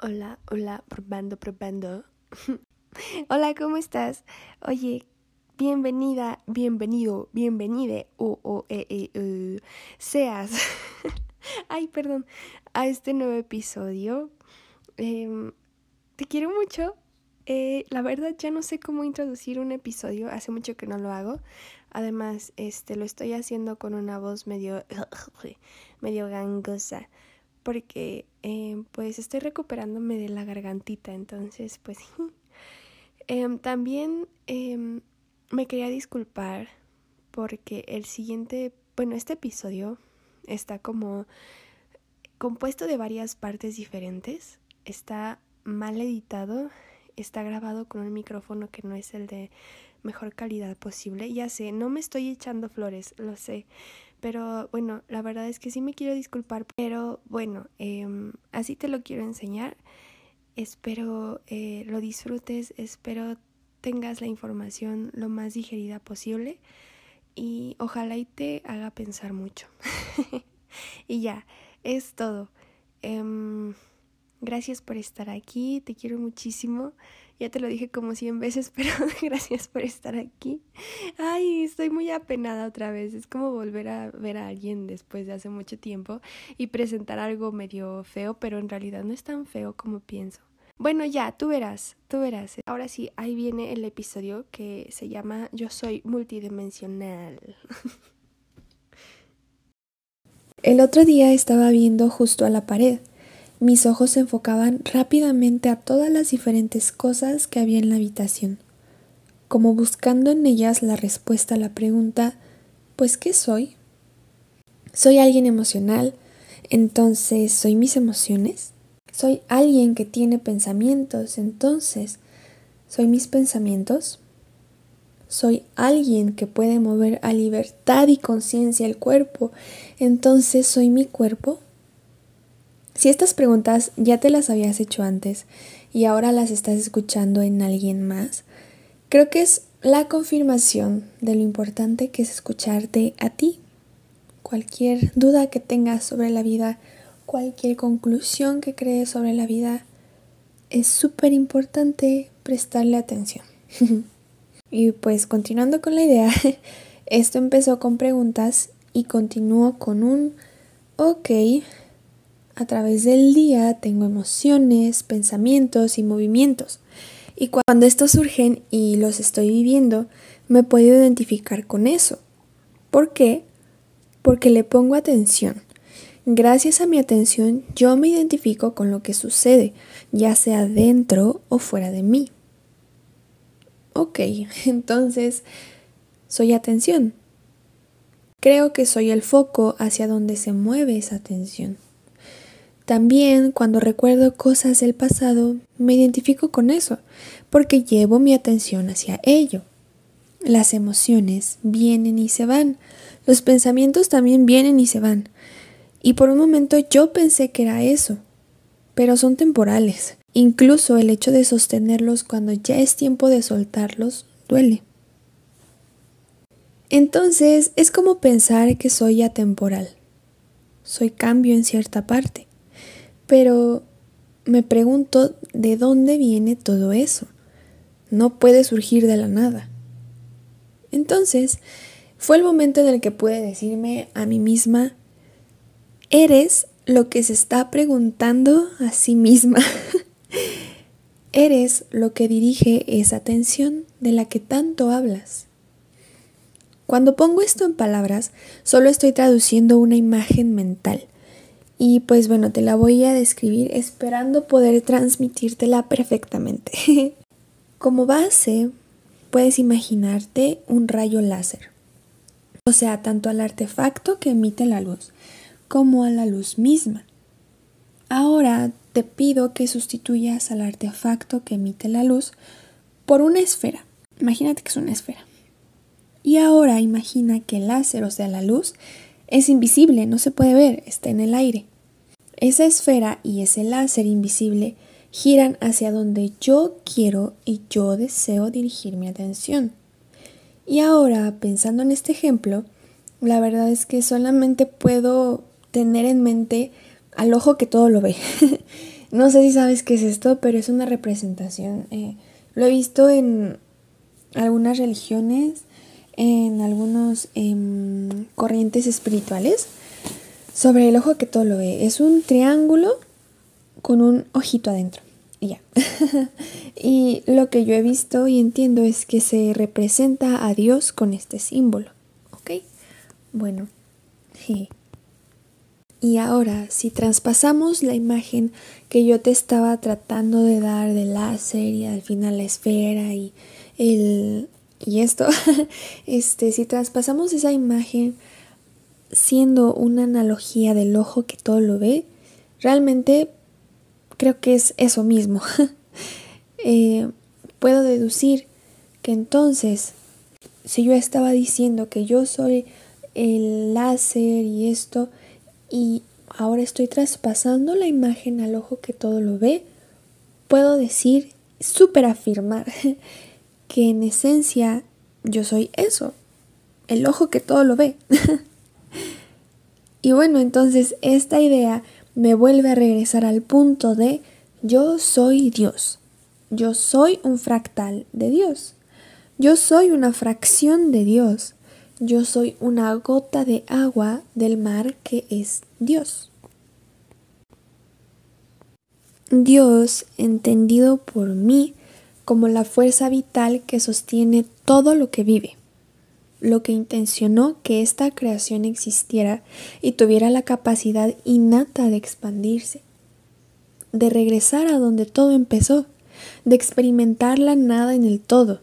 Hola, hola, probando, probando. hola, ¿cómo estás? Oye, bienvenida, bienvenido, bienvenide o, o e, e, e, seas. Ay, perdón, a este nuevo episodio. Em, te quiero mucho. Eh, la verdad ya no sé cómo introducir un episodio, hace mucho que no lo hago. Además, este lo estoy haciendo con una voz medio medio gangosa porque eh, pues estoy recuperándome de la gargantita, entonces pues em, también em, me quería disculpar porque el siguiente, bueno, este episodio está como compuesto de varias partes diferentes, está mal editado, está grabado con un micrófono que no es el de mejor calidad posible, ya sé, no me estoy echando flores, lo sé, pero bueno, la verdad es que sí me quiero disculpar, pero bueno, em, así te lo quiero enseñar. Espero eh, lo disfrutes, espero tengas la información lo más digerida posible y ojalá y te haga pensar mucho. y ya, es todo. Em, gracias por estar aquí, te quiero muchísimo. Ya te lo dije como 100 veces, pero gracias por estar aquí. Ay, estoy muy apenada otra vez. Es como volver a ver a alguien después de hace mucho tiempo y presentar algo medio feo, pero en realidad no es tan feo como pienso. Bueno, ya, tú verás, tú verás. Ahora sí, ahí viene el episodio que se llama Yo soy multidimensional. El otro día estaba viendo justo a la pared mis ojos se enfocaban rápidamente a todas las diferentes cosas que había en la habitación, como buscando en ellas la respuesta a la pregunta ¿pues qué soy? ¿Soy alguien emocional? Entonces, ¿soy mis emociones? ¿Soy alguien que tiene pensamientos? Entonces, ¿soy mis pensamientos? ¿Soy alguien que puede mover a libertad y conciencia el cuerpo? Entonces, ¿soy mi cuerpo? Si estas preguntas ya te las habías hecho antes y ahora las estás escuchando en alguien más, creo que es la confirmación de lo importante que es escucharte a ti. Cualquier duda que tengas sobre la vida, cualquier conclusión que crees sobre la vida, es súper importante prestarle atención. y pues continuando con la idea, esto empezó con preguntas y continúo con un ok, a través del día tengo emociones, pensamientos y movimientos. Y cuando estos surgen y los estoy viviendo, me puedo identificar con eso. ¿Por qué? Porque le pongo atención. Gracias a mi atención yo me identifico con lo que sucede, ya sea dentro o fuera de mí. Ok, entonces soy atención. Creo que soy el foco hacia donde se mueve esa atención. También cuando recuerdo cosas del pasado, me identifico con eso, porque llevo mi atención hacia ello. Las emociones vienen y se van, los pensamientos también vienen y se van. Y por un momento yo pensé que era eso, pero son temporales. Incluso el hecho de sostenerlos cuando ya es tiempo de soltarlos duele. Entonces es como pensar que soy atemporal. Soy cambio en cierta parte. Pero me pregunto de dónde viene todo eso. No puede surgir de la nada. Entonces, fue el momento en el que pude decirme a mí misma, eres lo que se está preguntando a sí misma. eres lo que dirige esa atención de la que tanto hablas. Cuando pongo esto en palabras, solo estoy traduciendo una imagen mental y pues bueno, te la voy a describir esperando poder transmitírtela perfectamente. Como base, puedes imaginarte un rayo láser. O sea, tanto al artefacto que emite la luz como a la luz misma. Ahora te pido que sustituyas al artefacto que emite la luz por una esfera. Imagínate que es una esfera. Y ahora imagina que el láser, o sea, la luz, es invisible, no se puede ver, está en el aire. Esa esfera y ese láser invisible giran hacia donde yo quiero y yo deseo dirigir mi atención. Y ahora, pensando en este ejemplo, la verdad es que solamente puedo tener en mente al ojo que todo lo ve. no sé si sabes qué es esto, pero es una representación. Eh, lo he visto en algunas religiones, en algunas em, corrientes espirituales, sobre el ojo que todo lo ve. Es un triángulo con un ojito adentro. Y ya. y lo que yo he visto y entiendo es que se representa a Dios con este símbolo. ¿Ok? Bueno. Y ahora, si traspasamos la imagen que yo te estaba tratando de dar del láser y al final la esfera y el y esto, este, si traspasamos esa imagen siendo una analogía del ojo que todo lo ve, realmente creo que es eso mismo. Eh, puedo deducir que entonces, si yo estaba diciendo que yo soy el láser y esto, y ahora estoy traspasando la imagen al ojo que todo lo ve, puedo decir, súper afirmar, que en esencia yo soy eso, el ojo que todo lo ve. y bueno, entonces esta idea me vuelve a regresar al punto de yo soy Dios. Yo soy un fractal de Dios. Yo soy una fracción de Dios. Yo soy una gota de agua del mar que es Dios. Dios, entendido por mí como la fuerza vital que sostiene todo lo que vive lo que intencionó que esta creación existiera y tuviera la capacidad innata de expandirse, de regresar a donde todo empezó, de experimentar la nada en el todo.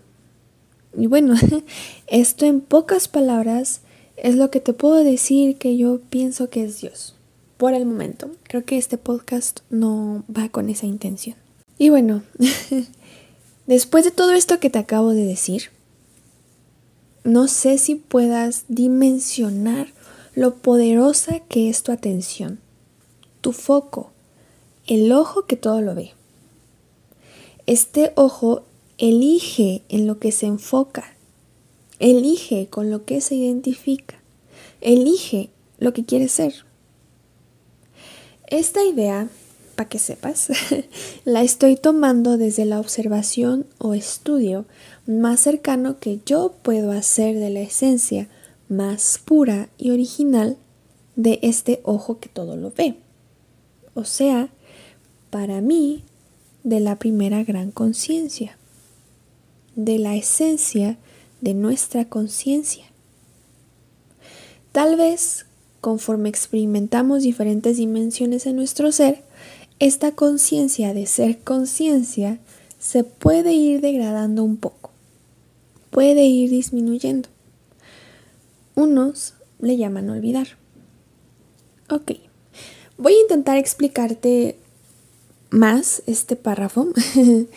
Y bueno, esto en pocas palabras es lo que te puedo decir que yo pienso que es Dios. Por el momento, creo que este podcast no va con esa intención. Y bueno, después de todo esto que te acabo de decir, no sé si puedas dimensionar lo poderosa que es tu atención, tu foco, el ojo que todo lo ve. Este ojo elige en lo que se enfoca, elige con lo que se identifica, elige lo que quiere ser. Esta idea, para que sepas, la estoy tomando desde la observación o estudio más cercano que yo puedo hacer de la esencia más pura y original de este ojo que todo lo ve. O sea, para mí, de la primera gran conciencia, de la esencia de nuestra conciencia. Tal vez, conforme experimentamos diferentes dimensiones en nuestro ser, esta conciencia de ser conciencia se puede ir degradando un poco puede ir disminuyendo. Unos le llaman olvidar. Ok, voy a intentar explicarte más este párrafo.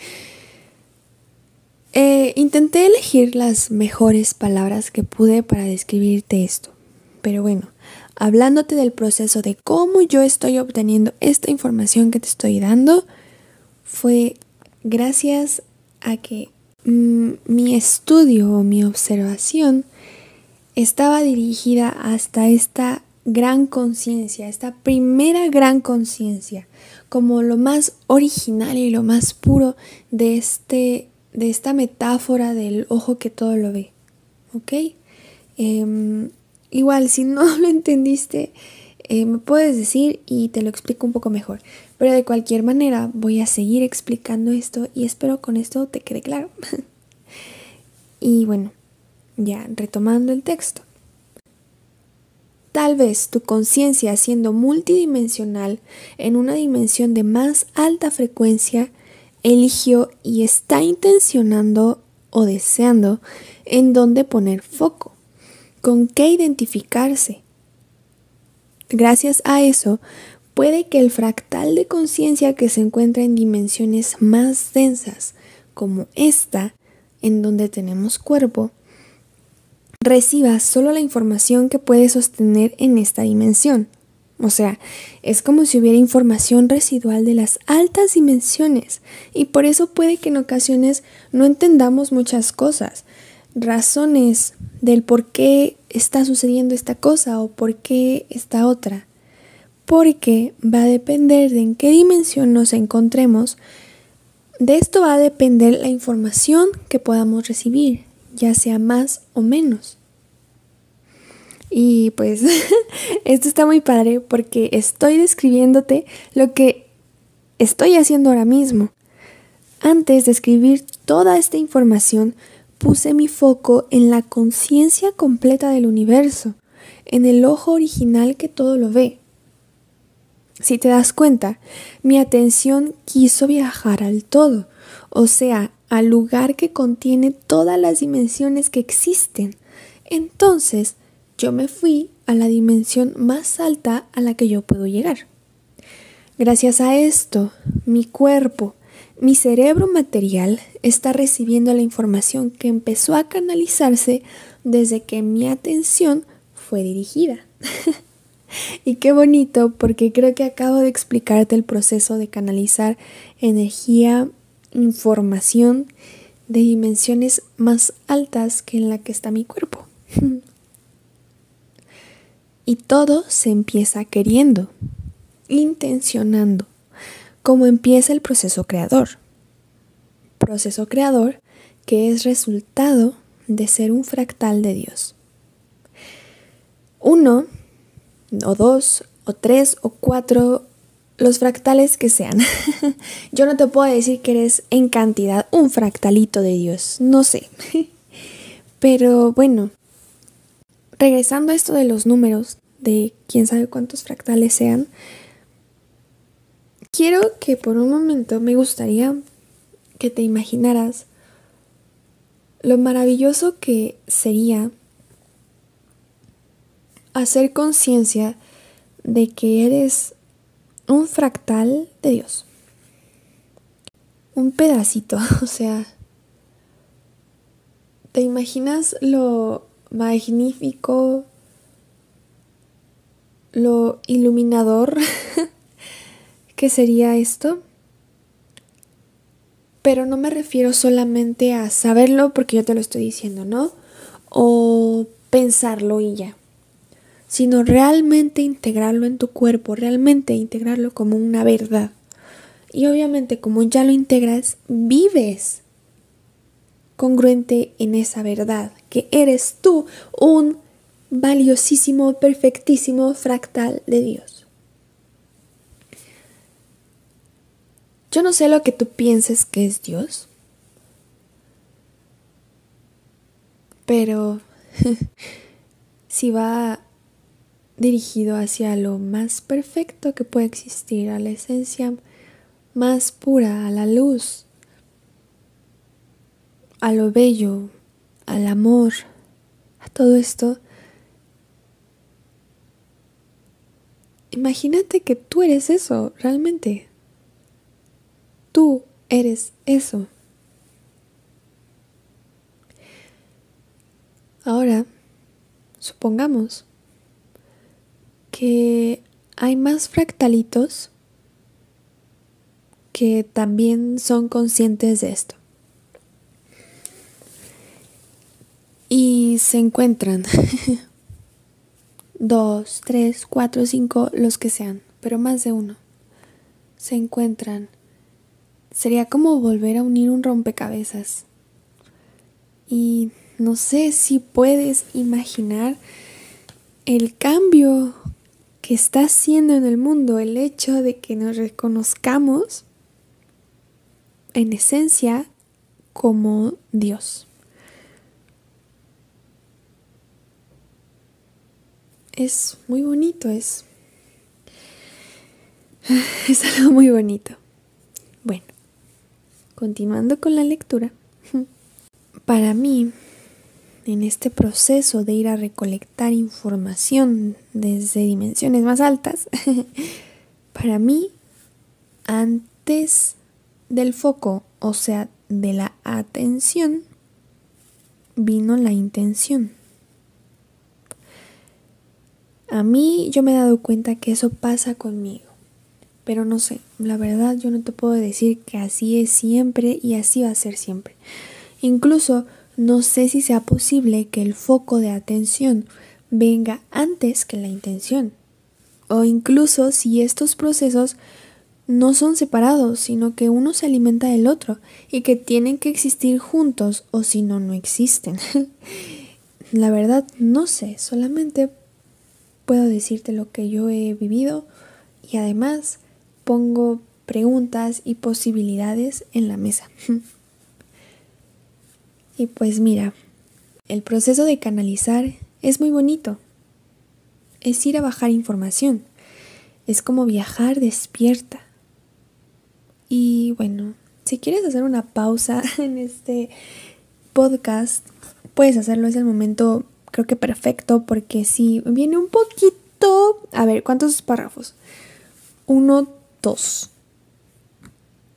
Eh, intenté elegir las mejores palabras que pude para describirte esto, pero bueno, hablándote del proceso de cómo yo estoy obteniendo esta información que te estoy dando, fue gracias a que mi estudio o mi observación estaba dirigida hasta esta gran conciencia, esta primera gran conciencia, como lo más original y lo más puro de, este, de esta metáfora del ojo que todo lo ve. ¿Ok? Em, igual, si no lo entendiste, eh, me puedes decir y te lo explico un poco mejor. Pero de cualquier manera voy a seguir explicando esto y espero con esto te quede claro. y bueno, ya retomando el texto. Tal vez tu conciencia siendo multidimensional en una dimensión de más alta frecuencia eligió y está intencionando o deseando en dónde poner foco, con qué identificarse, Gracias a eso, puede que el fractal de conciencia que se encuentra en dimensiones más densas, como esta, en donde tenemos cuerpo, reciba solo la información que puede sostener en esta dimensión. O sea, es como si hubiera información residual de las altas dimensiones y por eso puede que en ocasiones no entendamos muchas cosas, razones del por qué está sucediendo esta cosa o por qué esta otra. Porque va a depender de en qué dimensión nos encontremos. De esto va a depender la información que podamos recibir, ya sea más o menos. Y pues esto está muy padre porque estoy describiéndote lo que estoy haciendo ahora mismo. Antes de escribir toda esta información, puse mi foco en la conciencia completa del universo, en el ojo original que todo lo ve. Si te das cuenta, mi atención quiso viajar al todo, o sea, al lugar que contiene todas las dimensiones que existen. Entonces, yo me fui a la dimensión más alta a la que yo puedo llegar. Gracias a esto, mi cuerpo, mi cerebro material está recibiendo la información que empezó a canalizarse desde que mi atención fue dirigida. y qué bonito porque creo que acabo de explicarte el proceso de canalizar energía, información de dimensiones más altas que en la que está mi cuerpo. y todo se empieza queriendo, intencionando, como empieza el proceso creador. Proceso creador que es resultado de ser un fractal de Dios. Uno, o dos, o tres, o cuatro, los fractales que sean. Yo no te puedo decir que eres en cantidad un fractalito de Dios, no sé. Pero bueno, regresando a esto de los números, de quién sabe cuántos fractales sean, quiero que por un momento me gustaría que te imaginaras lo maravilloso que sería hacer conciencia de que eres un fractal de Dios. Un pedacito, o sea, ¿te imaginas lo magnífico, lo iluminador que sería esto? Pero no me refiero solamente a saberlo porque yo te lo estoy diciendo, ¿no? O pensarlo y ya sino realmente integrarlo en tu cuerpo, realmente integrarlo como una verdad. Y obviamente como ya lo integras, vives congruente en esa verdad, que eres tú un valiosísimo, perfectísimo fractal de Dios. Yo no sé lo que tú pienses que es Dios, pero si va dirigido hacia lo más perfecto que puede existir, a la esencia más pura, a la luz, a lo bello, al amor, a todo esto. Imagínate que tú eres eso, realmente. Tú eres eso. Ahora, supongamos que hay más fractalitos que también son conscientes de esto. Y se encuentran dos, tres, cuatro, cinco, los que sean, pero más de uno. Se encuentran. Sería como volver a unir un rompecabezas. Y no sé si puedes imaginar el cambio que está haciendo en el mundo el hecho de que nos reconozcamos en esencia como Dios. Es muy bonito, es, es algo muy bonito. Bueno, continuando con la lectura, para mí en este proceso de ir a recolectar información desde dimensiones más altas, para mí, antes del foco, o sea, de la atención, vino la intención. A mí yo me he dado cuenta que eso pasa conmigo, pero no sé, la verdad yo no te puedo decir que así es siempre y así va a ser siempre. Incluso no sé si sea posible que el foco de atención venga antes que la intención. o incluso si estos procesos no son separados, sino que uno se alimenta del otro y que tienen que existir juntos o si no, no existen. La verdad, no sé, solamente puedo decirte lo que yo he vivido y además pongo preguntas y posibilidades en la mesa. y pues mira, el proceso de canalizar es muy bonito. Es ir a bajar información. Es como viajar despierta. Y bueno, si quieres hacer una pausa en este podcast, puedes hacerlo. Es el momento, creo que perfecto, porque si viene un poquito... A ver, ¿cuántos párrafos? Uno, dos.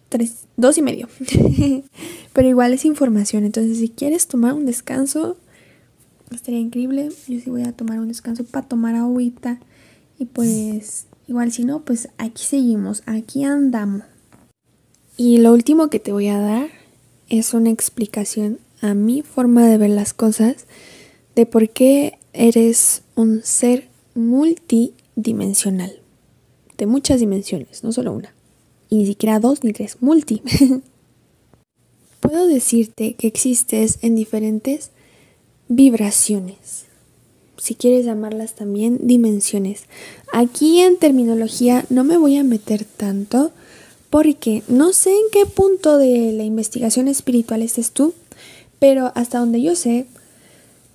Tres, dos y medio. Pero igual es información. Entonces, si quieres tomar un descanso, estaría increíble. Yo sí voy a tomar un descanso para tomar agüita. Y pues, igual si no, pues aquí seguimos. Aquí andamos. Y lo último que te voy a dar es una explicación a mi forma de ver las cosas de por qué eres un ser multidimensional. De muchas dimensiones, no solo una. Ni siquiera dos ni tres, multi. Puedo decirte que existes en diferentes vibraciones. Si quieres llamarlas también dimensiones. Aquí en terminología no me voy a meter tanto porque no sé en qué punto de la investigación espiritual estés tú, pero hasta donde yo sé,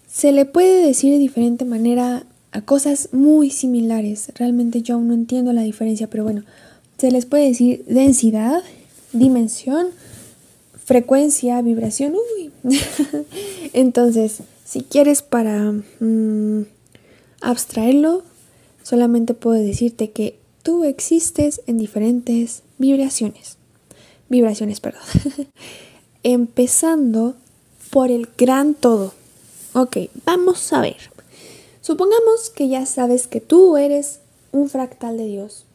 se le puede decir de diferente manera a cosas muy similares. Realmente yo aún no entiendo la diferencia, pero bueno, se les puede decir densidad, dimensión, frecuencia, vibración. Uy. Entonces, si quieres para mm, abstraerlo, solamente puedo decirte que tú existes en diferentes vibraciones. Vibraciones, perdón. Empezando por el gran todo. Ok, vamos a ver. Supongamos que ya sabes que tú eres un fractal de Dios.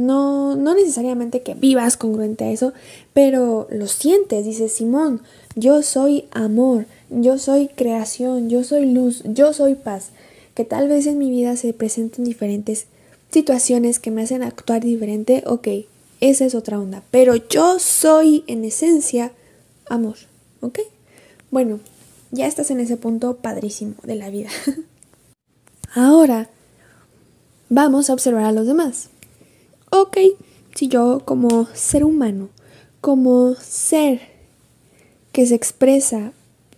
No, no necesariamente que vivas congruente a eso, pero lo sientes. Dices, Simón, yo soy amor, yo soy creación, yo soy luz, yo soy paz. Que tal vez en mi vida se presenten diferentes situaciones que me hacen actuar diferente. Ok, esa es otra onda. Pero yo soy en esencia amor, ¿ok? Bueno, ya estás en ese punto padrísimo de la vida. Ahora, vamos a observar a los demás. Ok, si yo como ser humano, como ser que se expresa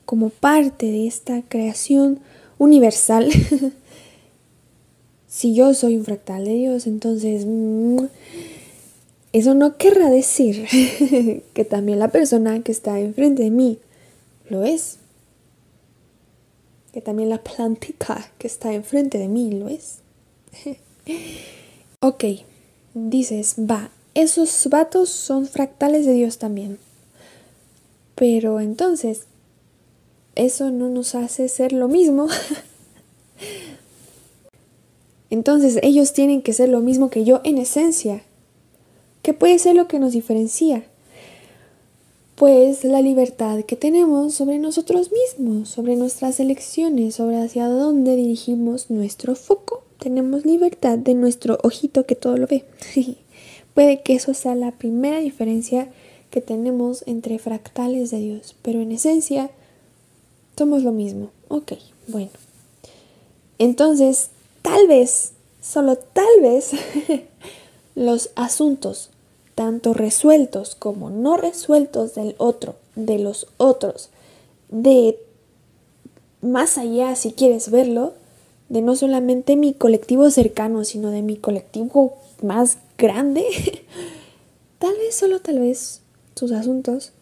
como parte de esta creación universal, si yo soy un fractal de Dios, entonces mm, eso no querrá decir que también la persona que está enfrente de mí lo es. Que también la plantita que está enfrente de mí lo es. ok, dices, va, esos vatos son fractales de Dios también. Pero entonces, eso no nos hace ser lo mismo. entonces ellos tienen que ser lo mismo que yo en esencia. ¿Qué puede ser lo que nos diferencia? Pues la libertad que tenemos sobre nosotros mismos, sobre nuestras elecciones, sobre hacia dónde dirigimos nuestro foco. Tenemos libertad de nuestro ojito que todo lo ve. puede que eso sea la primera diferencia que tenemos entre fractales de Dios, pero en esencia somos lo mismo. Ok, bueno. Entonces, tal vez, solo tal vez, los asuntos tanto resueltos como no resueltos del otro, de los otros, de más allá, si quieres verlo, de no solamente mi colectivo cercano, sino de mi colectivo más grande, tal vez, solo tal vez, sus asuntos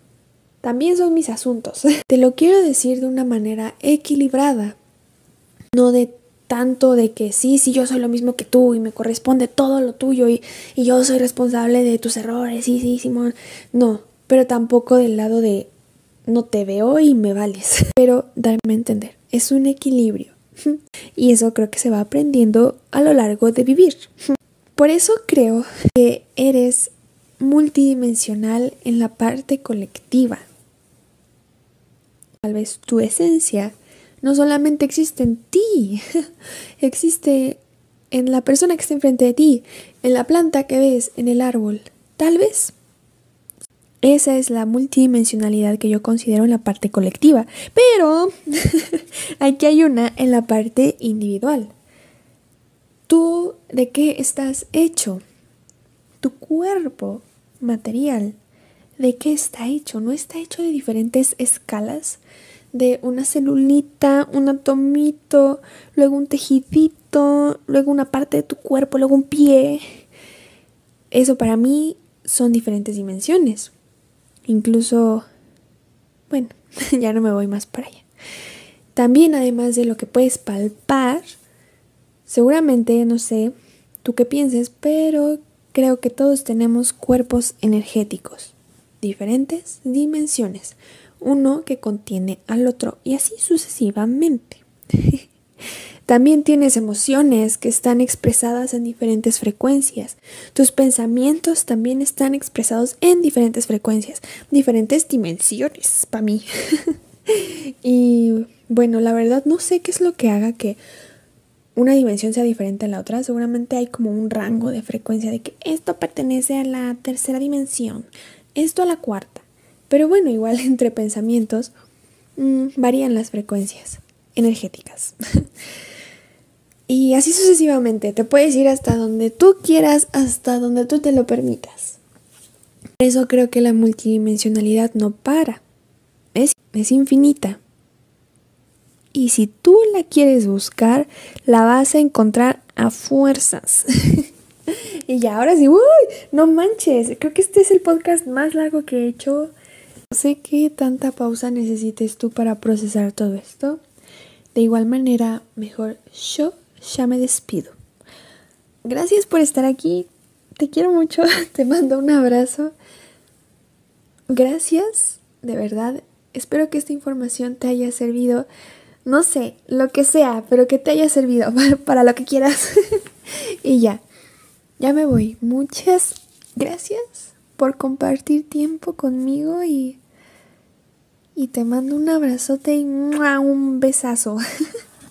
también son mis asuntos. Te lo quiero decir de una manera equilibrada, no de tanto de que sí, sí, yo soy lo mismo que tú y me corresponde todo lo tuyo y, y yo soy responsable de tus errores, sí, sí, Simón. No, pero tampoco del lado de no te veo y me vales. Pero darme a entender, es un equilibrio. Y eso creo que se va aprendiendo a lo largo de vivir. Por eso creo que eres multidimensional en la parte colectiva. Tal vez tu esencia no solamente existe en ti, existe en la persona que está enfrente de ti, en la planta que ves, en el árbol. Tal vez. Esa es la multidimensionalidad que yo considero en la parte colectiva. Pero aquí hay una en la parte individual. ¿Tú de qué estás hecho? Tu cuerpo material, ¿de qué está hecho? ¿No está hecho de diferentes escalas? De una celulita, un atomito, luego un tejidito, luego una parte de tu cuerpo, luego un pie. Eso para mí son diferentes dimensiones. Incluso, bueno, ya no me voy más para allá. También además de lo que puedes palpar, seguramente, no sé, tú qué pienses, pero creo que todos tenemos cuerpos energéticos, diferentes dimensiones, uno que contiene al otro y así sucesivamente. También tienes emociones que están expresadas en diferentes frecuencias. Tus pensamientos también están expresados en diferentes frecuencias, diferentes dimensiones para mí. y bueno, la verdad no sé qué es lo que haga que una dimensión sea diferente a la otra. Seguramente hay como un rango de frecuencia de que esto pertenece a la tercera dimensión, esto a la cuarta. Pero bueno, igual entre pensamientos mmm, varían las frecuencias energéticas. Y así sucesivamente, te puedes ir hasta donde tú quieras, hasta donde tú te lo permitas. Por eso creo que la multidimensionalidad no para, es, es infinita. Y si tú la quieres buscar, la vas a encontrar a fuerzas. y ya, ahora sí, uy, no manches, creo que este es el podcast más largo que he hecho. No sé qué tanta pausa necesites tú para procesar todo esto. De igual manera, mejor yo ya me despido. Gracias por estar aquí. Te quiero mucho. Te mando un abrazo. Gracias, de verdad. Espero que esta información te haya servido. No sé, lo que sea, pero que te haya servido para, lo que quieras. y ya, ya me voy. Muchas gracias por compartir tiempo conmigo y, y te mando un abrazote y un besazo.